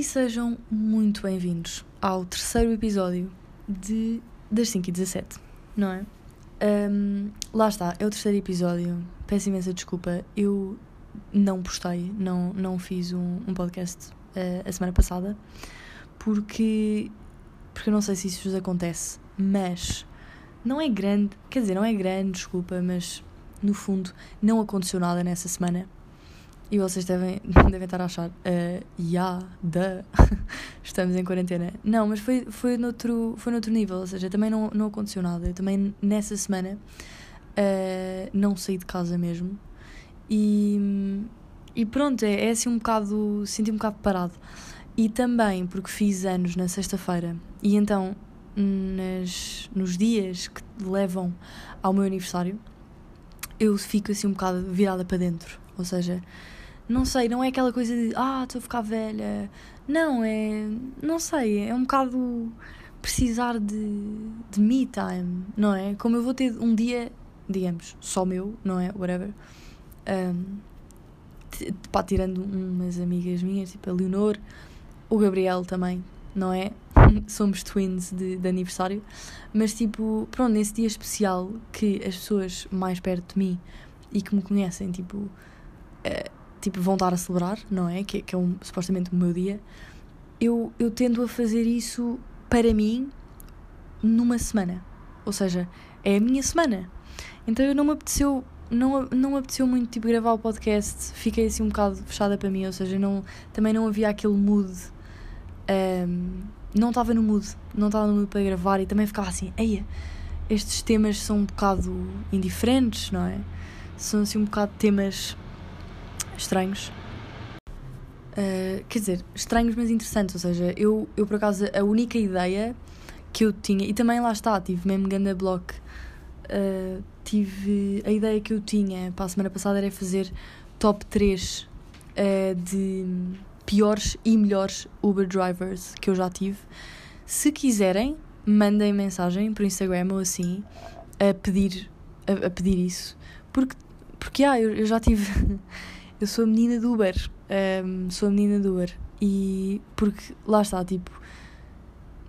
e sejam muito bem-vindos ao terceiro episódio de das 5 e 17, não é? Um, lá está, é o terceiro episódio. Peço imensa desculpa, eu não postei, não, não fiz um, um podcast uh, a semana passada porque, porque eu não sei se isso vos acontece, mas não é grande, quer dizer, não é grande, desculpa, mas no fundo não aconteceu nada nessa semana. E vocês devem, devem estar a achar, uh, yeah, da estamos em quarentena. Não, mas foi, foi, noutro, foi noutro nível, ou seja, também não, não aconteceu nada. Eu também nessa semana uh, não saí de casa mesmo. E, e pronto, é, é assim um bocado, senti um bocado parado. E também porque fiz anos na sexta-feira. E então, nas, nos dias que levam ao meu aniversário, eu fico assim um bocado virada para dentro. Ou seja, não sei, não é aquela coisa de ah, estou a ficar velha. Não, é. Não sei, é um bocado precisar de, de me time, não é? Como eu vou ter um dia, digamos, só meu, não é? Whatever. Um, pá, tirando umas amigas minhas, tipo a Leonor, o Gabriel também, não é? Somos twins de, de aniversário. Mas, tipo, pronto, nesse dia especial que as pessoas mais perto de mim e que me conhecem, tipo. Uh, tipo, vão estar a celebrar, não é? Que, que é um, supostamente o meu dia. Eu, eu tendo a fazer isso para mim numa semana. Ou seja, é a minha semana. Então eu não me apeteceu, não, não me apeteceu muito tipo, gravar o podcast. Fiquei assim um bocado fechada para mim. Ou seja, não, também não havia aquele mood. Um, não estava no mood. Não estava no mood para gravar e também ficava assim, eia, estes temas são um bocado indiferentes, não é? São assim um bocado temas estranhos. Uh, quer dizer, estranhos, mas interessantes. Ou seja, eu, eu por acaso, a única ideia que eu tinha, e também lá está, tive mesmo Ganda Block, uh, tive. A ideia que eu tinha para a semana passada era fazer top 3 uh, ah, de piores e melhores Uber drivers que eu já tive. Se quiserem, mandem mensagem por Instagram ou assim a pedir, a, a pedir isso. Porque, porque ah, eu, eu já tive. eu sou a menina do Uber. Um, sou a menina do Uber. E porque lá está, tipo,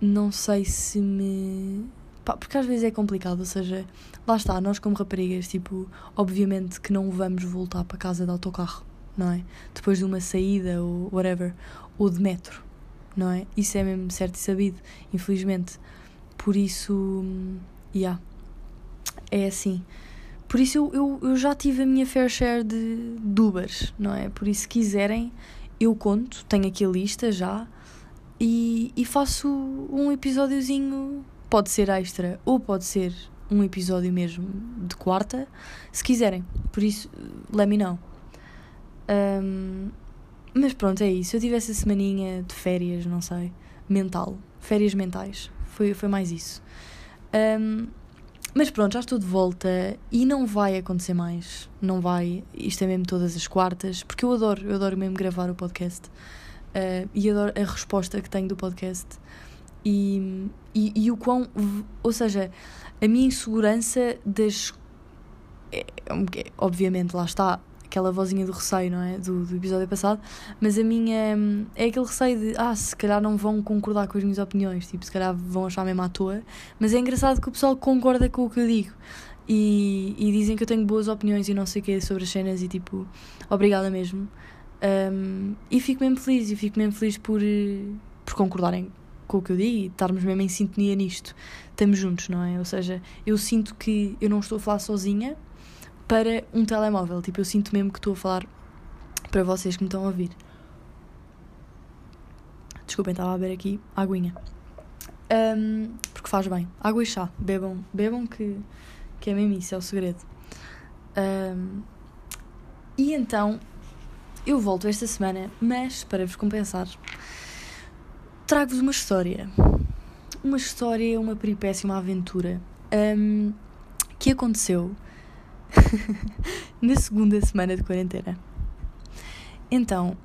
não sei se me. Pá, porque às vezes é complicado, ou seja, lá está, nós como raparigas, tipo, obviamente que não vamos voltar para casa de autocarro, não é? Depois de uma saída ou whatever, ou de metro, não é? Isso é mesmo certo e sabido, infelizmente. Por isso, yeah, é assim. Por isso eu, eu, eu já tive a minha fair share de, de não é? Por isso, se quiserem, eu conto, tenho aqui a lista já e, e faço um episódiozinho, pode ser extra ou pode ser um episódio mesmo de quarta, se quiserem. Por isso, let me know. Um, mas pronto, é isso. Eu tive essa semaninha de férias, não sei, mental, férias mentais. Foi, foi mais isso. Um, mas pronto, já estou de volta e não vai acontecer mais. Não vai. Isto é mesmo todas as quartas, porque eu adoro, eu adoro mesmo gravar o podcast. Uh, e adoro a resposta que tenho do podcast. E, e, e o quão. Ou seja, a minha insegurança das. É, é, obviamente, lá está aquela vozinha do receio, não é? Do, do episódio passado, mas a minha é aquele receio de ah, se calhar não vão concordar com as minhas opiniões, tipo, se calhar vão achar mesmo à toa, mas é engraçado que o pessoal concorda com o que eu digo. E, e dizem que eu tenho boas opiniões e não sei o que sobre as cenas e tipo, obrigada mesmo. Um, e fico mesmo feliz, e fico mesmo feliz por, por concordarem com o que eu digo e estarmos mesmo em sintonia nisto. Estamos juntos, não é? Ou seja, eu sinto que eu não estou a falar sozinha, para um telemóvel. Tipo, eu sinto mesmo que estou a falar para vocês que me estão a ouvir. Desculpem, estava a beber aqui aguinha. Um, porque faz bem. Água e chá. Bebam, bebam que, que é mesmo isso, é o segredo. Um, e então, eu volto esta semana, mas para vos compensar, trago-vos uma história. Uma história, uma peripécia, uma aventura um, que aconteceu na segunda semana de quarentena. Então,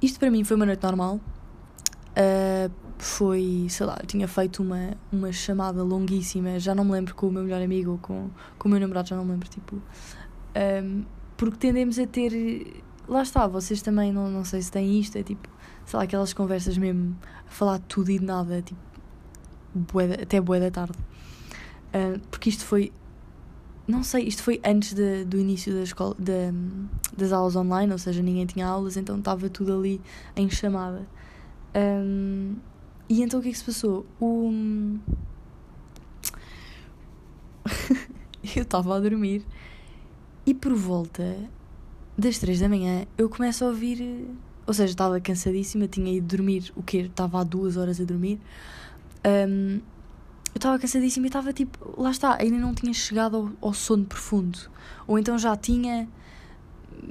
isto para mim foi uma noite normal. Uh, foi, sei lá, eu tinha feito uma, uma chamada longuíssima, já não me lembro com o meu melhor amigo ou com, com o meu namorado, já não me lembro, tipo. Um, porque tendemos a ter lá está, vocês também não, não sei se têm isto, é tipo, sei lá, aquelas conversas mesmo a falar de tudo e de nada, tipo, bué até boa da tarde. Ah, porque isto foi, não sei, isto foi antes de- do início da escola, da, das aulas online, ou seja, ninguém tinha aulas, então estava tudo ali em chamada. Ahm, e então o que é que se passou? O... eu estava a dormir e por volta das três da manhã eu começo a ouvir. Ou seja, estava cansadíssima, tinha ido dormir, o quê? Estava há duas horas a dormir. Ahm, eu estava cansadíssima e estava tipo, lá está, ainda não tinha chegado ao, ao sono profundo. Ou então já tinha,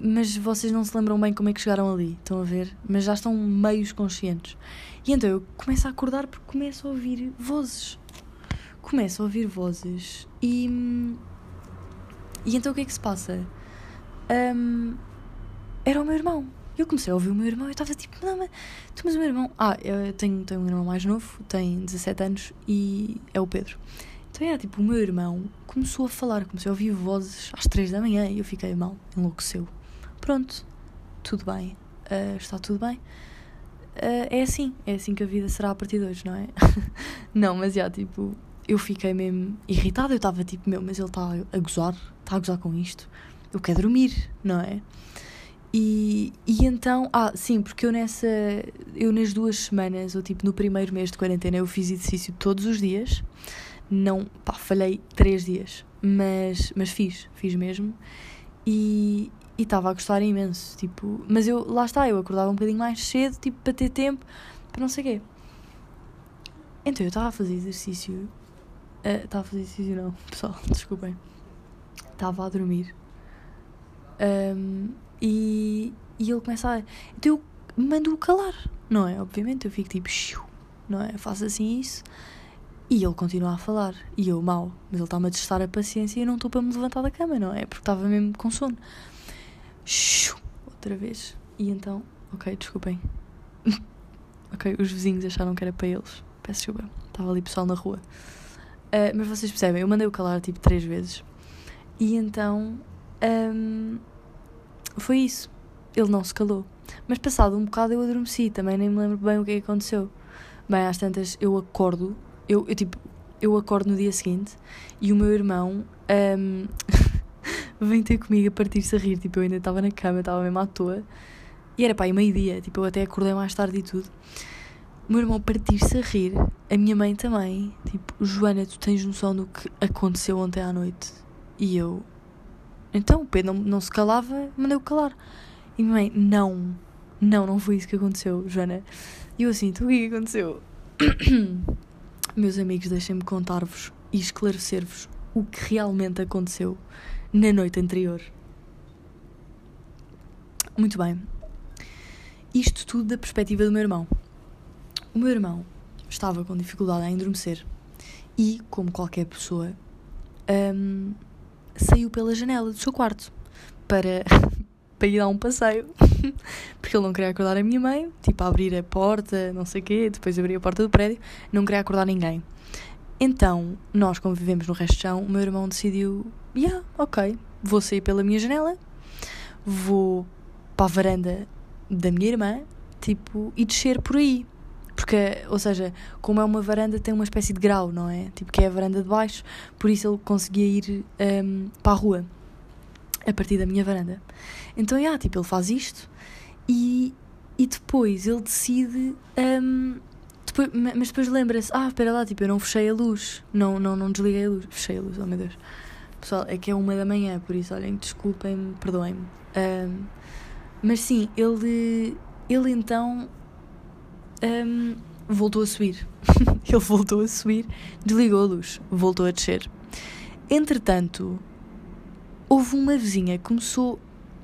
mas vocês não se lembram bem como é que chegaram ali, estão a ver? Mas já estão meios conscientes. E então eu começo a acordar porque começo a ouvir vozes. Começo a ouvir vozes e. E então o que é que se passa? Ahm, era o meu irmão. Eu comecei a ouvir o meu irmão e eu estava tipo, não, mas, tu, mas o meu irmão. Ah, eu tenho, tenho um irmão mais novo, tem 17 anos e é o Pedro. Então era tipo, o meu irmão começou a falar, comecei a ouvir vozes às 3 da manhã e eu fiquei mal, enlouqueceu. Pronto, tudo bem, ah, está tudo bem. Ah, é assim, é assim que a vida será a partir de hoje, não é? não, mas já, tipo, eu fiquei mesmo irritada, eu estava tipo, meu, mas ele está a gozar, está a gozar com isto. Eu quero dormir, não é? E, e então, ah, sim, porque eu nessa, eu nas duas semanas, ou tipo no primeiro mês de quarentena, eu fiz exercício todos os dias. Não, pá, falhei três dias, mas, mas fiz, fiz mesmo. E estava a gostar imenso, tipo, mas eu, lá está, eu acordava um bocadinho mais cedo, tipo, para ter tempo, para não sei o quê. Então eu estava a fazer exercício, ah, estava a fazer exercício não, pessoal, desculpem. Estava a dormir. Ahm, e, e ele começa a. Então eu mando-o calar, não é? Obviamente, eu fico tipo, "Xiu", não é? Faço assim isso. E ele continua a falar. E eu, mal, mas ele está-me a testar a paciência e eu não estou para me levantar da cama, não é? Porque estava mesmo com sono. Xiu, outra vez. E então, ok, desculpem. ok, os vizinhos acharam que era para eles. Peço desculpa. Estava ali pessoal na rua. Ah, mas vocês percebem, eu mandei-o calar tipo três vezes. E então. ahm, foi isso. Ele não se calou. Mas passado um bocado eu adormeci, também nem me lembro bem o que é aconteceu. Bem, às tantas eu acordo, eu, eu tipo, eu acordo no dia seguinte e o meu irmão ahm, vem ter comigo a partir-se a rir. Tipo, eu ainda estava na cama, estava mesmo à toa. E era pá, e meio-dia, tipo, eu até acordei mais tarde e tudo. O meu irmão partir-se a rir, a minha mãe também. Tipo, Joana, tu tens noção do que aconteceu ontem à noite? E eu, então o Pedro não, não se calava, mandei-o calar. E a minha mãe, não, não, não foi isso que aconteceu, Joana. E eu assim, então o que é aconteceu? Meus amigos, deixem-me contar-vos e esclarecer-vos o que realmente aconteceu na noite anterior. Muito bem. Isto tudo da perspectiva do meu irmão. O meu irmão estava com dificuldade em adormecer e, como qualquer pessoa, hum, saiu pela janela do seu quarto para, para ir dar um passeio. Porque ele não queria acordar a minha mãe, tipo, a abrir a porta, não sei o quê, depois abrir a porta do prédio, não queria acordar ninguém. Então, nós, como vivemos no resto de chão, o meu irmão decidiu: yeah, ok, vou sair pela minha janela, vou para a varanda da minha irmã, tipo, e descer por aí. Porque, ou seja, como é uma varanda, tem uma espécie de grau, não é? Tipo, que é a varanda de baixo, por isso ele conseguia ir hum, para a rua, a partir da minha varanda. Então, yeah, tipo, ele faz isto e, e depois ele decide. hum, depois, ma- mas depois lembra-se: ah, espera lá, tipo, eu não fechei a luz, não, não, não desliguei a luz, fechei a luz, oh meu Deus. Pessoal, é que é uma da manhã, por isso, olhem, desculpem-me, perdoem-me. Hum, mas sim, ele, ele então hum, voltou a subir. ele voltou a subir, desligou a luz, voltou a descer. Entretanto, houve uma vizinha que começou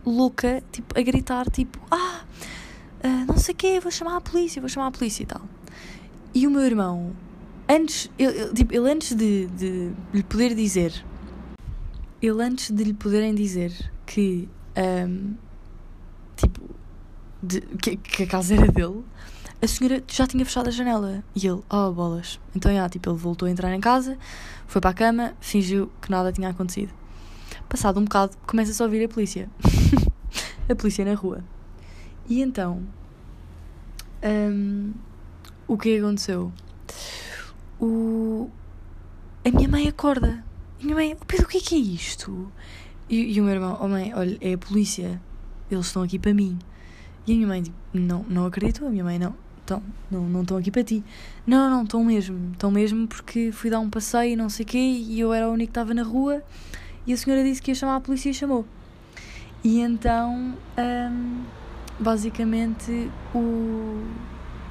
louca, tipo, a gritar, tipo, ah, ah, não sei o quê, vou chamar a polícia, vou chamar a polícia e tal. E o meu irmão, antes, ele, ele- tipo, ele antes de, de lhe poder dizer, ele antes de lhe poderem dizer que, hum, tipo, de- que, que a casa era dele, a senhora já tinha fechado a janela. E ele, oh bolas. Então, já, tipo, ele voltou a entrar em casa, foi para a cama, fingiu que nada tinha acontecido. Passado um bocado, começa-se a ouvir a polícia. a polícia na rua. E então, um, o que aconteceu? O, a minha mãe acorda. Minha mãe, oh Pedro, o que é que é isto? E, e o meu irmão, oh mãe, olha, é a polícia. Eles estão aqui para mim. E a minha mãe, tipo, não, não acredito. A minha mãe, não, estão, não, não estão aqui para ti. Não, não, estão mesmo. Estão mesmo porque fui dar um passeio e não sei o quê e eu era o único que estava na rua e a senhora disse que ia chamar a polícia e chamou. E então, um, basicamente, o,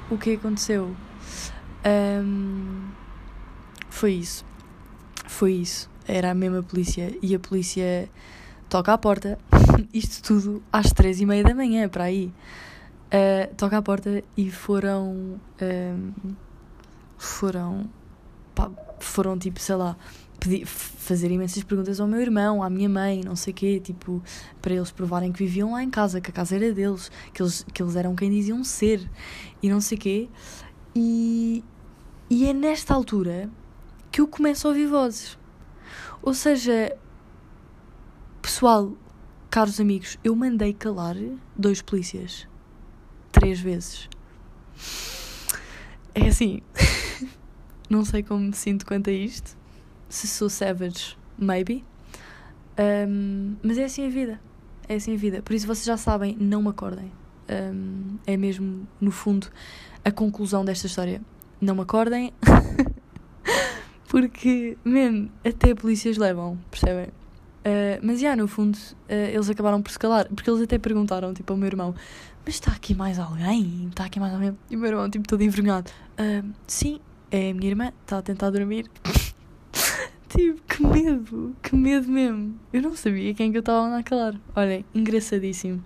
o que aconteceu um, foi isso. Foi isso. Era a mesma polícia e a polícia toca à porta. Isto tudo às três e meia da manhã, para aí. Uh, toca à porta e foram. Um, foram. Pá, foram tipo, sei lá, pedir, fazer imensas perguntas ao meu irmão, à minha mãe, não sei o quê, tipo, para eles provarem que viviam lá em casa, que a casa era deles, que eles, que eles eram quem diziam ser e não sei o quê. E, e é nesta altura que eu começo a ouvir vozes. Ou seja, pessoal, caros amigos, eu mandei calar dois polícias. Três vezes. É assim. não sei como me sinto quanto a isto se sou savage, maybe. Um, mas é assim a vida. É assim a vida. Por isso vocês já sabem, não me acordem. Um, é mesmo, no fundo, a conclusão desta história. Não me acordem. Porque, mesmo, até polícias levam, percebem? Uh, mas, já, no fundo, uh, eles acabaram por se calar. Porque eles até perguntaram, tipo, ao meu irmão: Mas está aqui mais alguém? Está aqui mais alguém? E o meu irmão, tipo, todo envergonhado: uh, Sim, é a minha irmã, está a tentar dormir. Tipo, que medo, que medo mesmo. Eu não sabia quem que eu estava a calar. Olhem, engraçadíssimo.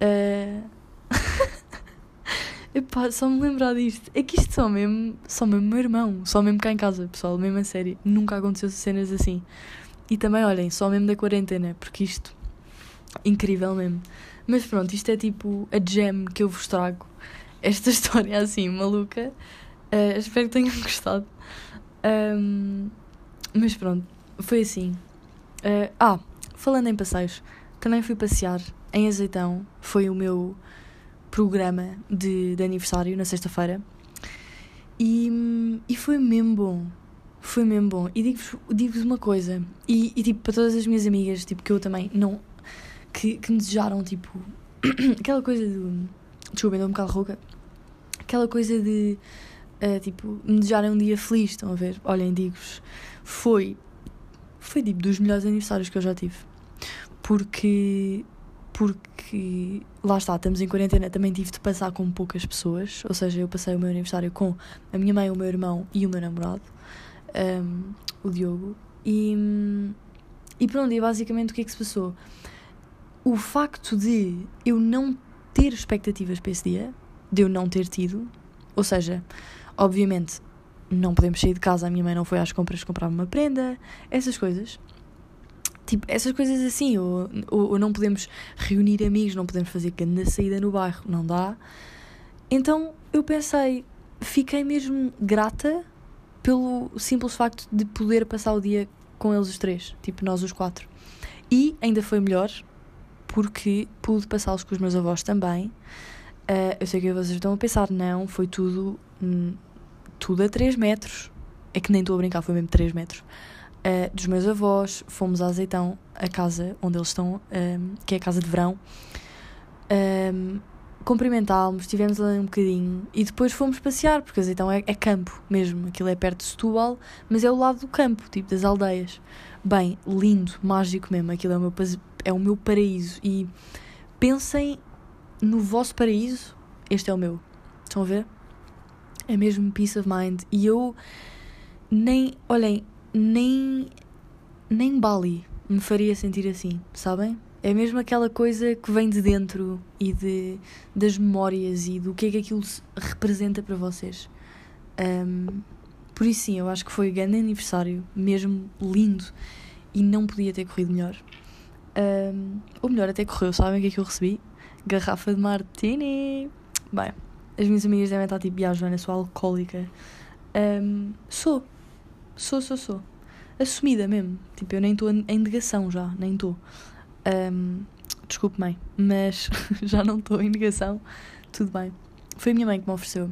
Uh... Epá, só me lembrar disto. É que isto só mesmo, só mesmo meu irmão, só mesmo cá em casa, pessoal, mesmo a série. Nunca aconteceu cenas assim. E também, olhem, só mesmo da quarentena, porque isto, incrível mesmo. Mas pronto, isto é tipo a gem que eu vos trago. Esta história assim, maluca. Uh, espero que tenham gostado. Um, mas pronto, foi assim. Uh, ah, falando em passeios, também fui passear em Azeitão. Foi o meu programa de, de aniversário na sexta-feira. E, e foi mesmo bom. Foi mesmo bom. E digo-vos digo uma coisa. E, e, tipo, para todas as minhas amigas, tipo, que eu também não. que, que me desejaram, tipo. aquela coisa de. Desculpem, estou um bocado rouca. Aquela coisa de. Uh, tipo, me desejarem um dia feliz, estão a ver? Olhem, digo-vos foi. Foi tipo dos melhores aniversários que eu já tive. Porque. Porque. Lá está, estamos em quarentena, também tive de passar com poucas pessoas. Ou seja, eu passei o meu aniversário com a minha mãe, o meu irmão e o meu namorado, um, o Diogo. E. E pronto, e basicamente o que é que se passou? O facto de eu não ter expectativas para esse dia, de eu não ter tido, ou seja, obviamente não podemos sair de casa, a minha mãe não foi às compras comprar uma prenda, essas coisas. Tipo, essas coisas assim, ou, ou, ou não podemos reunir amigos, não podemos fazer grande saída no bairro, não dá. Então eu pensei, fiquei mesmo grata pelo simples facto de poder passar o dia com eles os três, tipo nós os quatro. E ainda foi melhor porque pude passá-los com os meus avós também. Uh, eu sei que vocês estão a pensar, não, foi tudo hum, tudo a 3 metros. É que nem estou a brincar, foi mesmo 3 metros. Uh, dos meus avós, fomos a Azeitão, a casa onde eles estão, um, que é a casa de verão. Um, cumprimentámos, estivemos ali um bocadinho e depois fomos passear, porque Azeitão é, é, campo mesmo, aquilo é perto de Setúbal, mas é o lado do campo, tipo das aldeias. Bem, lindo, mágico mesmo, aquilo é o meu, é o meu paraíso. E pensem no vosso paraíso, este é o meu. Estão a ver? é mesmo peace of mind. E eu nem, olhem, nem, nem Bali me faria sentir assim, sabem? É mesmo aquela coisa que vem de dentro e de, das memórias e do que é que aquilo representa para vocês. Um, por isso, sim, eu acho que foi um grande aniversário, mesmo lindo, e não podia ter corrido melhor. Um, ou melhor, até correu, sabem o que é que eu recebi? Garrafa de martini! Bem, as minhas amigas devem estar tipo, ah, Joana, sou alcoólica. Um, sou. Sou, sou, sou. Assumida mesmo. Tipo, eu nem estou em negação já, nem estou. Um, desculpe, mãe, mas já não estou em negação, tudo bem. Foi a minha mãe que me ofereceu,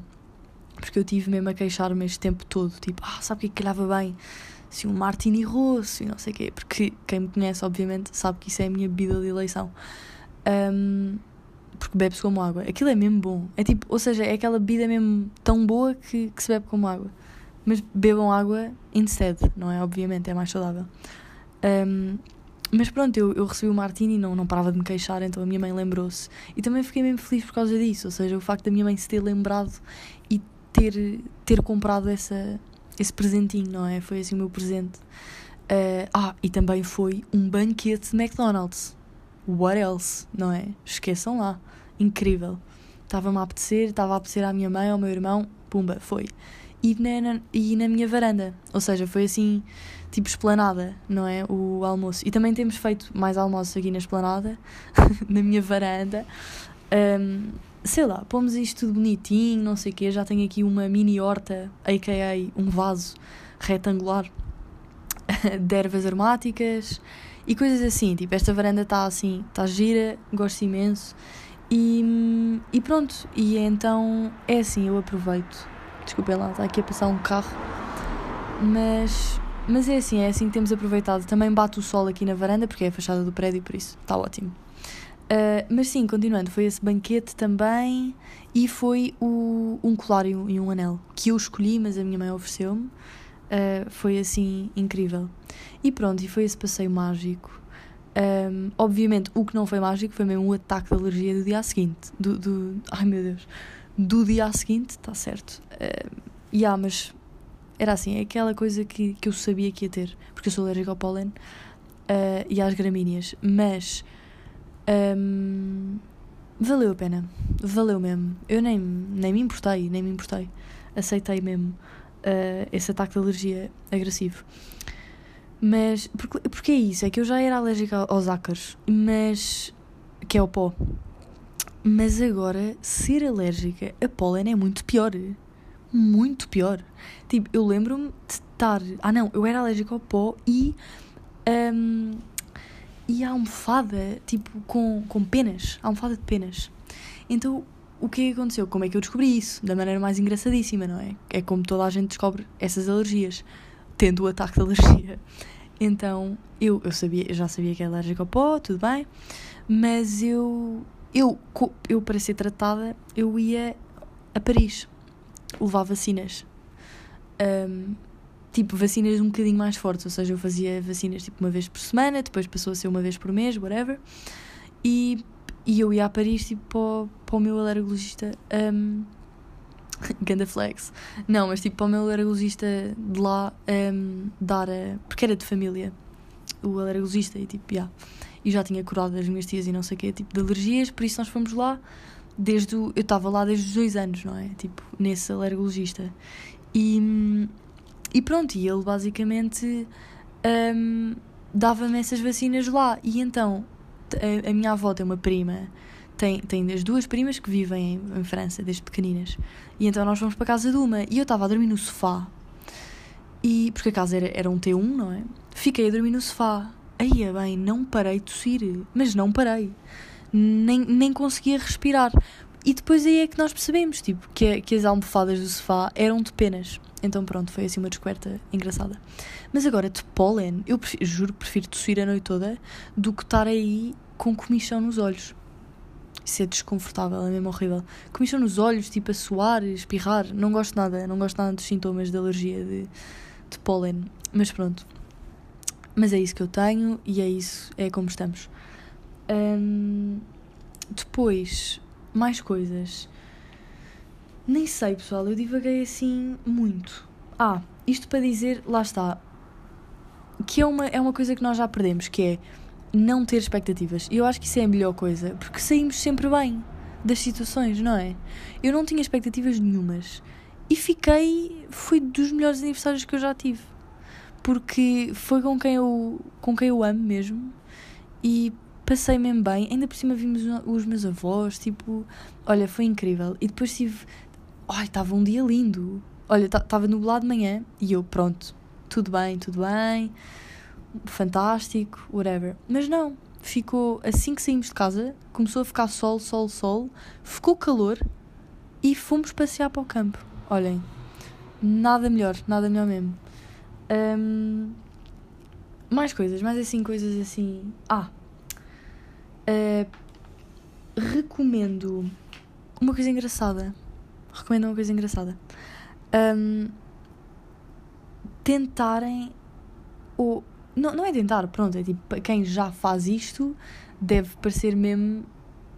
porque eu tive mesmo a queixar-me este tempo todo, tipo, ah, sabe o que é que calhava bem? Se um martini rosso e não sei o quê, porque quem me conhece, obviamente, sabe que isso é a minha bebida de eleição. Um, porque bebe-se como água. Aquilo é mesmo bom. É tipo, ou seja, é aquela bebida mesmo tão boa que, que se bebe como água. Mas bebam água instead, não é? Obviamente, é mais saudável. Um, mas pronto, eu, eu recebi o martini e não, não parava de me queixar, então a minha mãe lembrou-se. E também fiquei mesmo feliz por causa disso, ou seja, o facto da minha mãe se ter lembrado e ter, ter comprado essa, esse presentinho, não é? Foi assim o meu presente. Uh, ah, e também foi um banquete de McDonald's. What else, não é? Esqueçam lá. Incrível. Estava-me a apetecer, estava a apetecer à minha mãe, ao meu irmão, pumba, foi. E na, na, e na minha varanda, ou seja, foi assim, tipo esplanada, não é? O almoço. E também temos feito mais almoços aqui na esplanada, na minha varanda. Um, sei lá, pomos isto tudo bonitinho, não sei o quê. Já tenho aqui uma mini horta, a.k.a. um vaso retangular de ervas aromáticas e coisas assim. Tipo, esta varanda está assim, está gira, gosto imenso. E, e pronto, e então é assim, eu aproveito. Desculpem lá, está aqui a passar um carro. Mas, mas é assim, é assim que temos aproveitado. Também bate o sol aqui na varanda, porque é a fachada do prédio, por isso está ótimo. Uh, mas sim, continuando, foi esse banquete também e foi o, um colário e um anel que eu escolhi, mas a minha mãe ofereceu-me. Uh, foi assim incrível. E pronto, e foi esse passeio mágico. Um, obviamente, o que não foi mágico foi mesmo o ataque de alergia do dia seguinte. Do, do, ai meu Deus. Do dia seguinte, está certo. Uh, yeah, mas era assim, é aquela coisa que, que eu sabia que ia ter, porque eu sou alérgica ao pólen uh, e às gramíneas. Mas um, valeu a pena. Valeu mesmo. Eu nem, nem me importei, nem me importei. Aceitei mesmo uh, esse ataque de alergia agressivo. Mas, porque, porque é isso, é que eu já era alérgica aos ácaros, mas. que é o pó. Mas agora, ser alérgica a pólen é muito pior. Muito pior. Tipo, eu lembro-me de estar. Ah, não, eu era alérgica ao pó e. Um, e a almofada, tipo, com, com penas. almofada de penas. Então, o que é que aconteceu? Como é que eu descobri isso? Da maneira mais engraçadíssima, não é? É como toda a gente descobre essas alergias tendo o ataque de alergia. Então, eu, eu sabia, eu já sabia que era alérgica ao pó, tudo bem, mas eu, eu, eu para ser tratada, eu ia a Paris levar vacinas. Um, tipo, vacinas um bocadinho mais fortes, ou seja, eu fazia vacinas tipo uma vez por semana, depois passou a ser uma vez por mês, whatever. E, e eu ia a Paris tipo para o, para o meu alergologista um. Não, mas tipo, para o meu alergologista de lá um, dar a. Porque era de família, o alergologista, e tipo, yeah. E já tinha curado as minhas tias e não sei o quê, tipo, de alergias, por isso nós fomos lá desde o, Eu estava lá desde os dois anos, não é? Tipo, nesse alergologista. E, e pronto, e ele basicamente um, dava-me essas vacinas lá. E então, a, a minha avó tem uma prima tem, tem as duas primas que vivem em, em, França desde pequeninas. E então nós fomos para casa de uma e eu estava a dormir no sofá. E, porque a casa era, era um T1, não é? Fiquei a dormir no sofá. Aí, bem, não parei de tossir. Mas não parei. Nem, nem conseguia respirar. E depois aí é que nós percebemos, tipo, que, que as almofadas do sofá eram de penas. Então pronto, foi assim uma descoberta engraçada. Mas agora, de pólen, eu prefiro, juro prefiro tossir a noite toda do que estar aí com comichão nos olhos. Isso é desconfortável, é mesmo horrível. Comichão nos olhos, tipo a suar, espirrar. Não gosto nada, não gosto nada dos sintomas de alergia de, de pólen. Mas pronto. Mas é isso que eu tenho e é isso, é como estamos. Um, depois, mais coisas. Nem sei, pessoal, eu divaguei assim muito. Ah, isto para dizer, lá está, que é uma, é uma coisa que nós já perdemos, que é não ter expectativas. E eu acho que isso é a melhor coisa, porque saímos sempre bem das situações, não é? Eu não tinha expectativas nenhumas e fiquei. Foi dos melhores aniversários que eu já tive. Porque foi com quem eu, com quem eu amo mesmo e passei mesmo bem. Ainda por cima vimos os meus avós, tipo, olha, foi incrível. E depois tive. Ai, estava um dia lindo. Olha, estava nublado de manhã e eu, pronto, tudo bem, tudo bem fantástico, whatever. Mas não, ficou, assim que saímos de casa, começou a ficar sol, sol, sol, ficou calor e fomos passear para o campo. Olhem, nada melhor, nada melhor mesmo. Um, mais coisas, mais assim, coisas assim. Ah, uh, recomendo uma coisa engraçada. Recomendo uma coisa engraçada. Um, tentarem. Ou, não, não é tentar, pronto, é tipo, quem já faz isto deve parecer mesmo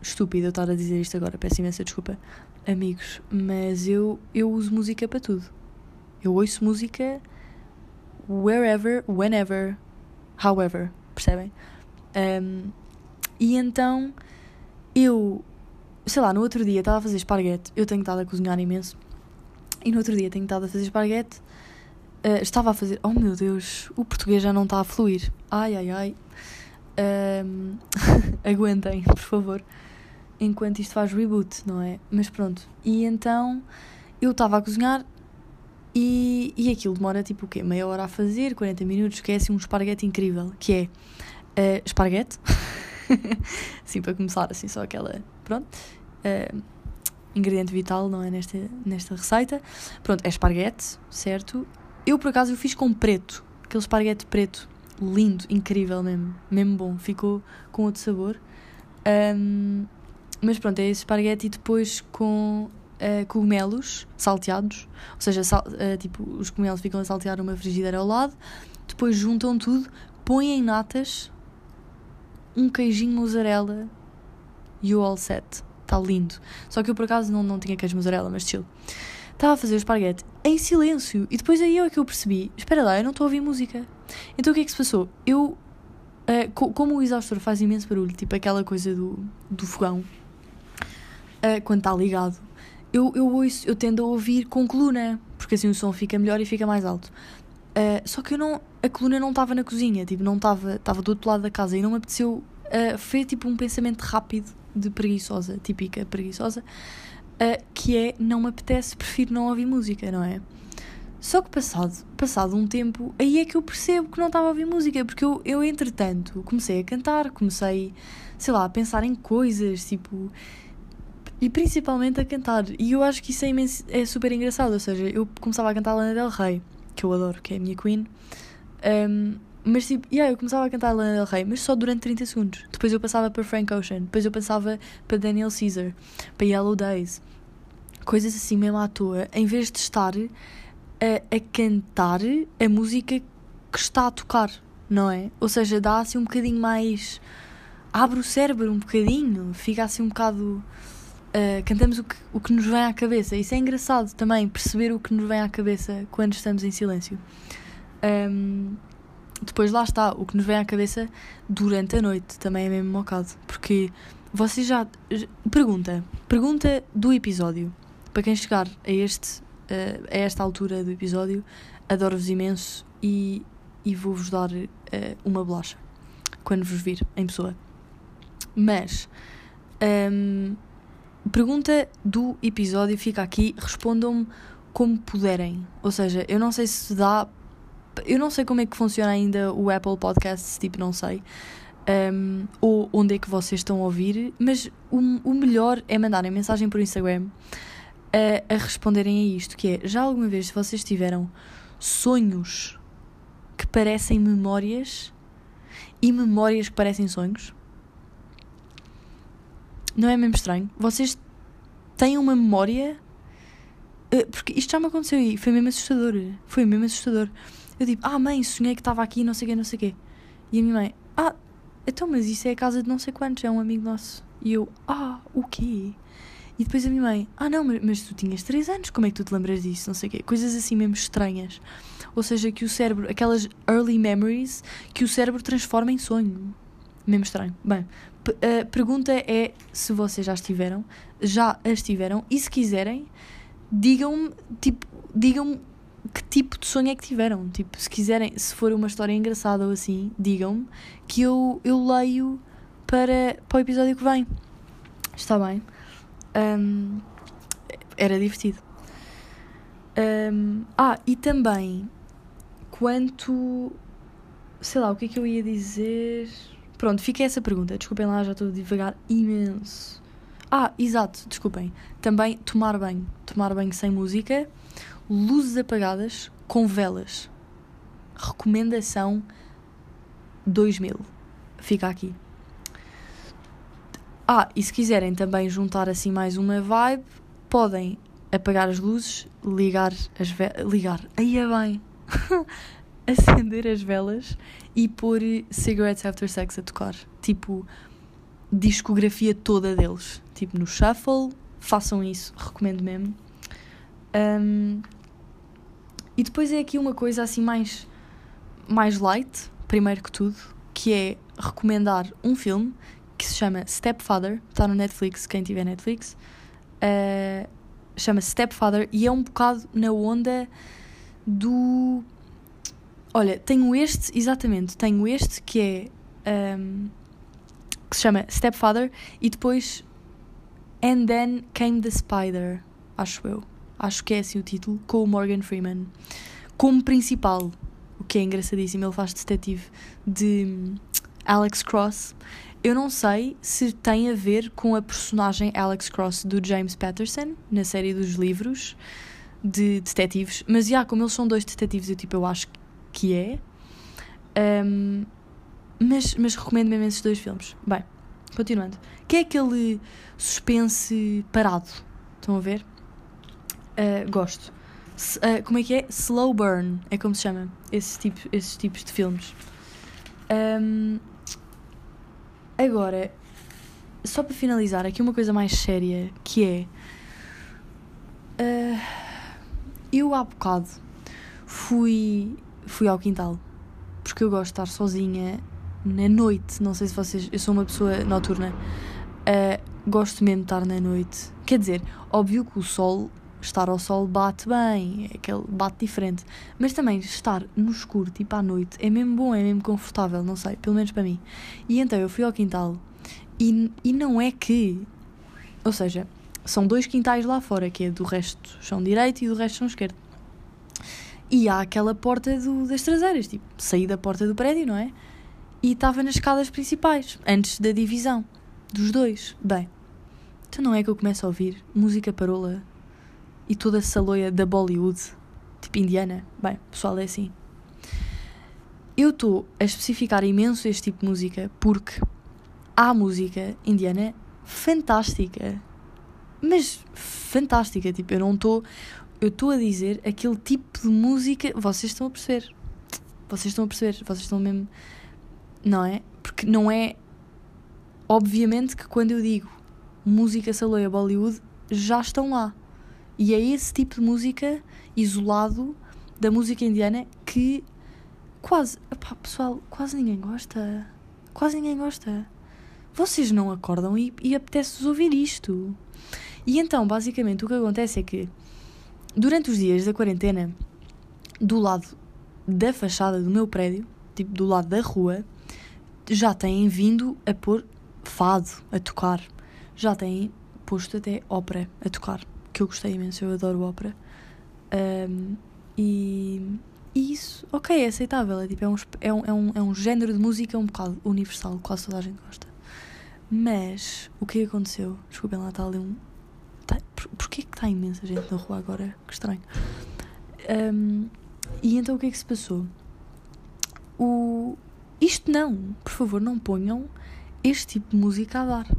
estúpido eu estar a dizer isto agora, peço imensa desculpa, amigos, mas eu, eu uso música para tudo. Eu ouço música wherever, whenever, however, percebem? Um, e então eu, sei lá, no outro dia estava a fazer esparguete, eu tenho estado a cozinhar imenso, e no outro dia tenho estado a fazer esparguete Uh, estava a fazer. Oh meu Deus, o português já não está a fluir. Ai ai ai. Um, aguentem, por favor. Enquanto isto faz reboot, não é? Mas pronto. E então eu estava a cozinhar e, e aquilo demora tipo o quê? Meia hora a fazer, 40 minutos, que é assim um esparguete incrível. Que é uh, esparguete. assim, para começar, assim, só aquela. Pronto. Uh, ingrediente vital, não é? Nesta, nesta receita. Pronto, é esparguete, certo? Eu, por acaso, eu fiz com preto. Aquele esparguete preto. Lindo, incrível mesmo. Mesmo bom. Ficou com outro sabor. Um, mas pronto, é esse esparguete e depois com uh, cogumelos salteados. Ou seja, sal, uh, tipo, os cogumelos ficam a saltear numa frigideira ao lado. Depois juntam tudo, põem em natas, um queijinho mozzarella e o all set. Está lindo. Só que eu por acaso não, não tinha queijo mozzarella, mas chill estava a fazer o esparguete em silêncio. E depois aí é que eu percebi: espera lá, eu não estou a ouvir música. Então o que é que se passou? Eu, uh, co como o exaustor faz imenso barulho, tipo aquela coisa do, do fogão, uh, quando está ligado, eu, eu ouço, eu tendo a ouvir com coluna, porque assim o som fica melhor e fica mais alto. Uh, só que eu não, a coluna não estava na cozinha, tipo, não estava, estava do outro lado da casa e não me apeteceu. Uh, foi tipo um pensamento rápido de preguiçosa, típica preguiçosa uh, que é não me apetece, prefiro não ouvir música, não é? Só que passado, passado um tempo, aí é que eu percebo que não estava a ouvir música, porque eu, eu entretanto comecei a cantar, comecei, sei lá, a pensar em coisas, tipo. E principalmente a cantar. E eu acho que isso é, imenso, é super engraçado, ou seja, eu começava a cantar Lana Del Rey, que eu adoro, que é a minha queen. Um, mas tipo, yeah, eu começava a cantar Lana Del Rey, mas só durante 30 segundos. Depois eu passava para Frank Ocean, depois eu passava para Daniel Caesar, para Yellow Days. Coisas assim mesmo à toa, em vez de estar a, a cantar a música que está a tocar, não é? Ou seja, dá assim um bocadinho mais. abre o cérebro um bocadinho, fica assim um bocado. Uh, cantamos o que, o que nos vem à cabeça. Isso é engraçado também, perceber o que nos vem à cabeça quando estamos em silêncio. Um, depois lá está, o que nos vem à cabeça durante a noite também é mesmo mocado. Porque vocês já. Pergunta. Pergunta do episódio. Para quem chegar a, este, a esta altura do episódio, adoro-vos imenso e, e vou-vos dar uma bolacha quando vos vir em pessoa. Mas. Um, pergunta do episódio fica aqui. Respondam-me como puderem. Ou seja, eu não sei se dá eu não sei como é que funciona ainda o Apple Podcasts, tipo, não sei. Um, ou onde é que vocês estão a ouvir, mas o, o melhor é mandarem mensagem por Instagram a, a responderem a isto, que é, já alguma vez vocês tiveram sonhos que parecem memórias e memórias que parecem sonhos? Não é mesmo estranho? Vocês têm uma memória... Eh, porque isto já me aconteceu e foi mesmo assustador. Foi mesmo assustador. Eu digo, ah mãe, sonhei que estava aqui, não sei o quê, não sei o quê. E a minha mãe, ah, então, mas isso é a casa de não sei quantos, é um amigo nosso. E eu, ah, o quê? E depois a minha mãe, ah não, mas, mas tu tinhas 3 anos, como é que tu te lembras disso? Não sei o quê. Coisas assim mesmo estranhas. Ou seja, que o cérebro, aquelas early memories, que o cérebro transforma em sonho. Mesmo estranho. Bem, a pergunta é se vocês já estiveram, já as tiveram, e se quiserem, digam-me, tipo, digam-me que tipo de sonho é que tiveram. Tipo, se quiserem, se for uma história engraçada ou assim, digam-me que eu, eu leio para, para o episódio que vem. Está bem? Um, era divertido. Um, ah, e também quanto. Sei lá, o que é que eu ia dizer? pronto, fica essa pergunta. Desculpem lá, já estou a divagar imenso. Ah, exato, desculpem. Também tomar banho. Tomar banho sem música, luzes apagadas, com velas. Recomendação 2000. Fica aqui. Ah, e se quiserem também juntar assim mais uma vibe, podem apagar as luzes, ligar as velas. Ligar. Aí é bem. Acender as velas e pôr Cigarettes After Sex a tocar. Tipo, discografia toda deles. Tipo, no shuffle. Façam isso, recomendo mesmo. Um, e depois é aqui uma coisa assim mais, mais light, primeiro que tudo, que é recomendar um filme que se chama Stepfather, está no Netflix, quem tiver Netflix. Uh, chama-se Stepfather e é um bocado na onda do. Olha, tenho este, exatamente, tenho este que é. Um, que se chama Stepfather e depois And Then Came the Spider, acho eu. Acho que é assim o título, com o Morgan Freeman. Como principal, o que é engraçadíssimo, ele faz detetive de hum, Alex Cross. Eu não sei se tem a ver com a personagem Alex Cross do James Patterson, na série dos livros de detetives, mas já, como eles são dois detetives, eu tipo, eu acho que é. Um, mas, mas recomendo mesmo esses dois filmes. Bem, continuando. Que é aquele suspense parado? Estão a ver? Uh, gosto. S uh, como é que é? Slow burn, é como se chama esse tipo, esses tipos de filmes. Um, agora, só para finalizar, aqui uma coisa mais séria que é. Uh, eu há bocado fui, fui ao quintal porque eu gosto de estar sozinha na noite. Não sei se vocês. Eu sou uma pessoa noturna. Uh, gosto mesmo de estar na noite. Quer dizer, óbvio que o sol estar ao sol bate bem, é aquele bate diferente. Mas também estar no escuro, tipo à noite, é mesmo bom, é mesmo confortável, não sei, pelo menos para mim. E então eu fui ao quintal e, e não é que. Ou seja, são dois quintais lá fora, que é do resto chão direito e do resto chão esquerdo. E há aquela porta do, das traseiras, tipo, saí da porta do prédio, não é? E estava nas escadas principais, antes da divisão dos dois. Bem, então não é que eu começo a ouvir música parola e toda essa loia da Bollywood, tipo indiana. Bem, pessoal, é assim. Eu estou a especificar imenso este tipo de música porque há música indiana fantástica. Mas fantástica, tipo, eu não estou. Eu estou a dizer aquele tipo de música. Vocês estão a perceber. Vocês estão a perceber. Vocês estão mesmo. Não é? Porque não é. Obviamente que quando eu digo música saloia Bollywood, já estão lá. E é esse tipo de música isolado da música indiana que quase, pessoal, quase ninguém gosta. Quase ninguém gosta. Vocês não acordam e, e apetece-vos ouvir isto. E então, basicamente, o que acontece é que durante os dias da quarentena, do lado da fachada do meu prédio, tipo do lado da rua, já têm vindo a pôr fado a tocar. Já têm posto até ópera a tocar que eu gostei imenso, eu adoro ópera. Um, e, e, isso, ok, é aceitável. É, tipo, é, um, é, um, é, um, é um género de música um bocado universal, quase toda a gente gosta. Mas o que aconteceu? Desculpem lá, está ali um. Tá, por, porquê que está imensa gente na rua agora? Que estranho. Um, e então o que é que se passou? O, isto não, por favor, não ponham este tipo de música a dar,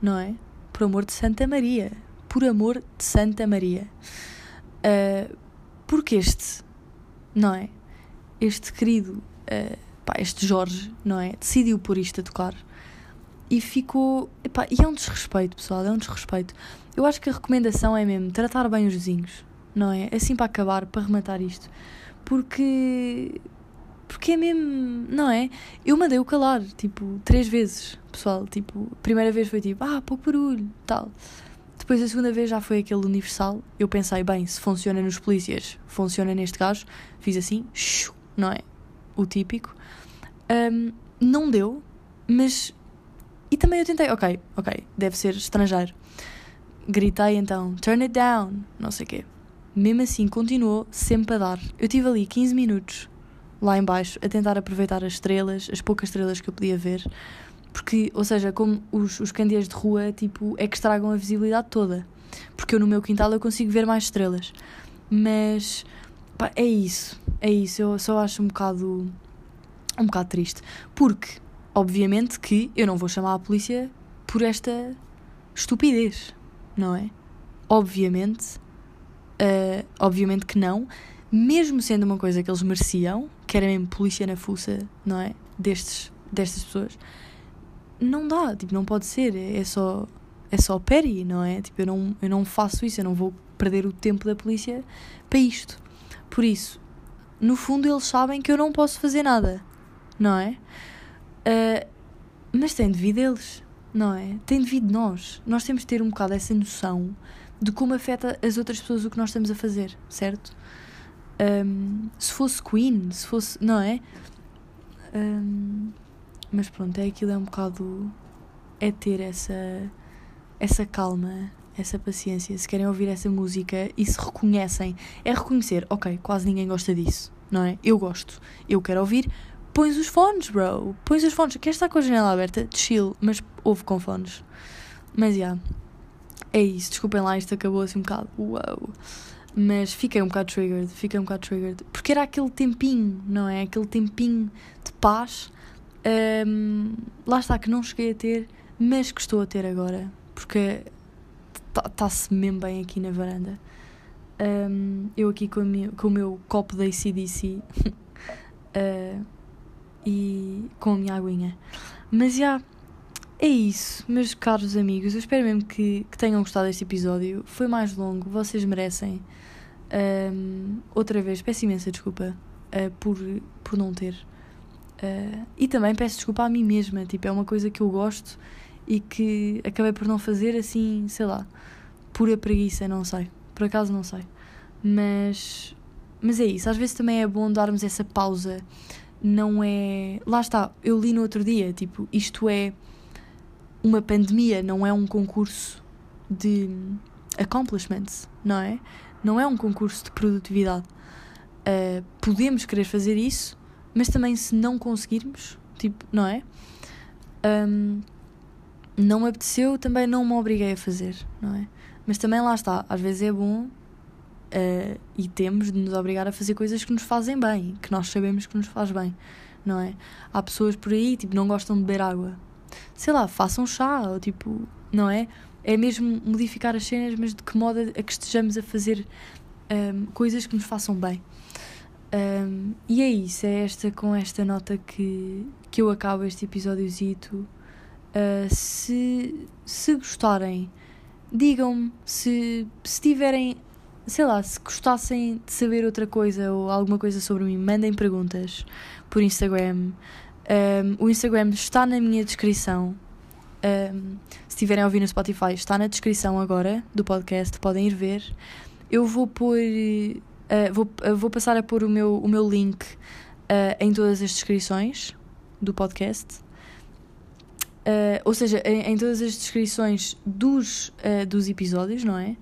não é? Por amor de Santa Maria por amor de Santa Maria. Uh, porque este, não é? Este querido, uh, pá, este Jorge, não é? Decidiu pôr isto a tocar. E ficou. Epá, e é um desrespeito, pessoal, é um desrespeito. Eu acho que a recomendação é mesmo tratar bem os vizinhos, não é? Assim para acabar, para rematar isto. Porque. Porque é mesmo. Não é? Eu mandei o calar, tipo, três vezes, pessoal. Tipo, a primeira vez foi tipo, ah, pouco barulho, tal. Depois a segunda vez já foi aquele universal. Eu pensei, bem, se funciona nos polícias, funciona neste caso. Fiz assim, não é? O típico. Um, não deu, mas. E também eu tentei, ok, ok, deve ser estrangeiro. Gritei então, turn it down, não sei o quê. Mesmo assim, continuou sempre a dar. Eu tive ali 15 minutos lá embaixo a tentar aproveitar as estrelas, as poucas estrelas que eu podia ver. Porque, ou seja, como os, os candeeiros de rua, tipo, é que estragam a visibilidade toda. Porque eu no meu quintal eu consigo ver mais estrelas. Mas, pá, é isso. É isso. Eu só acho um bocado, um bocado triste. Porque, obviamente que eu não vou chamar a polícia por esta estupidez, não é? Obviamente, uh, obviamente que não. Mesmo sendo uma coisa que eles mereciam, que era mesmo polícia na fuça, não é? Destes, destas pessoas não dá, tipo, não pode ser, é só é só peri, não é? Tipo, eu não, eu não faço isso, eu não vou perder o tempo da polícia para isto. Por isso, no fundo eles sabem que eu não posso fazer nada, não é? Uh, mas tem devido eles, não é? Tem devido nós. Nós temos de ter um bocado essa noção de como afeta as outras pessoas o que nós estamos a fazer, certo? Um, se fosse Queen, se fosse. Não é? Um, mas pronto, é aquilo, é um bocado. É ter essa, essa calma, essa paciência. Se querem ouvir essa música e se reconhecem, é reconhecer, ok, quase ninguém gosta disso, não é? Eu gosto, eu quero ouvir. Pões os fones, bro. Pões os fones. Queres estar com a janela aberta? Chill, mas ouve com fones. Mas já. Yeah, é isso. Desculpem lá, isto acabou assim um bocado. Uau. Mas fiquei um bocado triggered. Fiquei um bocado triggered. Porque era aquele tempinho, não é? Aquele tempinho de paz um, lá está, que não cheguei a ter, mas que estou a ter agora, porque está-se mesmo bem aqui na varanda. Um, eu aqui com, minha, com o meu copo da ACDC uh, e com a minha aguinha. Mas já, é isso, meus caros amigos. Eu espero mesmo que, que tenham gostado deste episódio. Foi mais longo, vocês merecem. Um, outra vez, peço imensa desculpa uh, por, por não ter. Uh, e também peço desculpa a mim mesma, tipo, é uma coisa que eu gosto e que acabei por não fazer assim, sei lá, pura preguiça, não sei. Por acaso não sei. Mas, mas é isso, às vezes também é bom darmos essa pausa. Não é. Lá está, eu li no outro dia, tipo, isto é uma pandemia, não é um concurso de accomplishments, não é? Não é um concurso de produtividade. Uh, podemos querer fazer isso, mas também se não conseguirmos, tipo, não é? Um, não me apeteceu, também não me obriguei a fazer, não é? Mas também lá está, às vezes é bom uh, e temos de nos obrigar a fazer coisas que nos fazem bem, que nós sabemos que nos faz bem, não é? Há pessoas por aí, tipo, não gostam de beber água. Sei lá, façam chá, ou tipo, não é? É mesmo modificar as cenas, mas de que modo a que estejamos a fazer um, coisas que nos façam bem. Um, e é isso, é esta com esta nota que, que eu acabo este episódiozito. Uh, se, se gostarem, digam-me se, se tiverem, sei lá, se gostassem de saber outra coisa ou alguma coisa sobre mim, mandem perguntas por Instagram. Um, o Instagram está na minha descrição. Um, se estiverem a ouvir no Spotify, está na descrição agora do podcast, podem ir ver. Eu vou pôr Uh, vou, uh, vou passar a pôr o meu, o meu link uh, em todas as descrições do podcast. ou seja, em, em, todas as descrições dos, dos episódios, não é?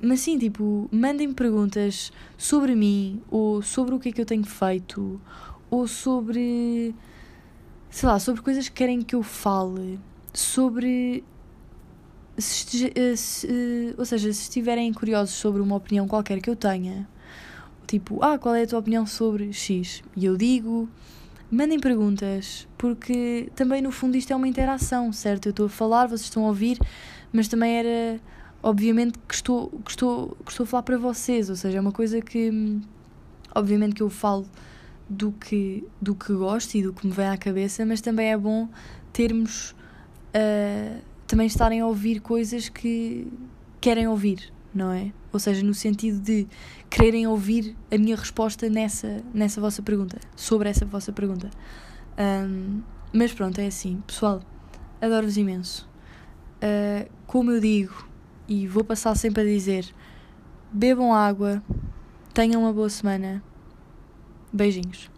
mas sim, tipo, mandem perguntas sobre mim, ou sobre o que é que eu tenho feito, ou sobre. sei lá, sobre coisas que querem que eu fale, sobre se, eh, se, eh, ou seja, se estiverem curiosos sobre uma opinião qualquer que eu tenha, tipo, ah, qual é a tua opinião sobre X? E eu digo, mandem perguntas, porque também no fundo isto é uma interação, certo? Eu estou a falar, vocês estão a ouvir, mas também era, obviamente, que estou, que estou, que estou a falar para vocês, ou seja, é uma coisa que, obviamente, que eu falo do que, do que gosto e do que me vem à cabeça, mas também é bom termos. Uh, também estarem a ouvir coisas que querem ouvir, não é? Ou seja, no sentido de quererem ouvir a minha resposta nessa, nessa vossa pergunta, sobre essa vossa pergunta. Um, mas pronto, é assim, pessoal, adoro-vos imenso. Uh, como eu digo, e vou passar sempre a dizer, bebam água, tenham uma boa semana. Beijinhos.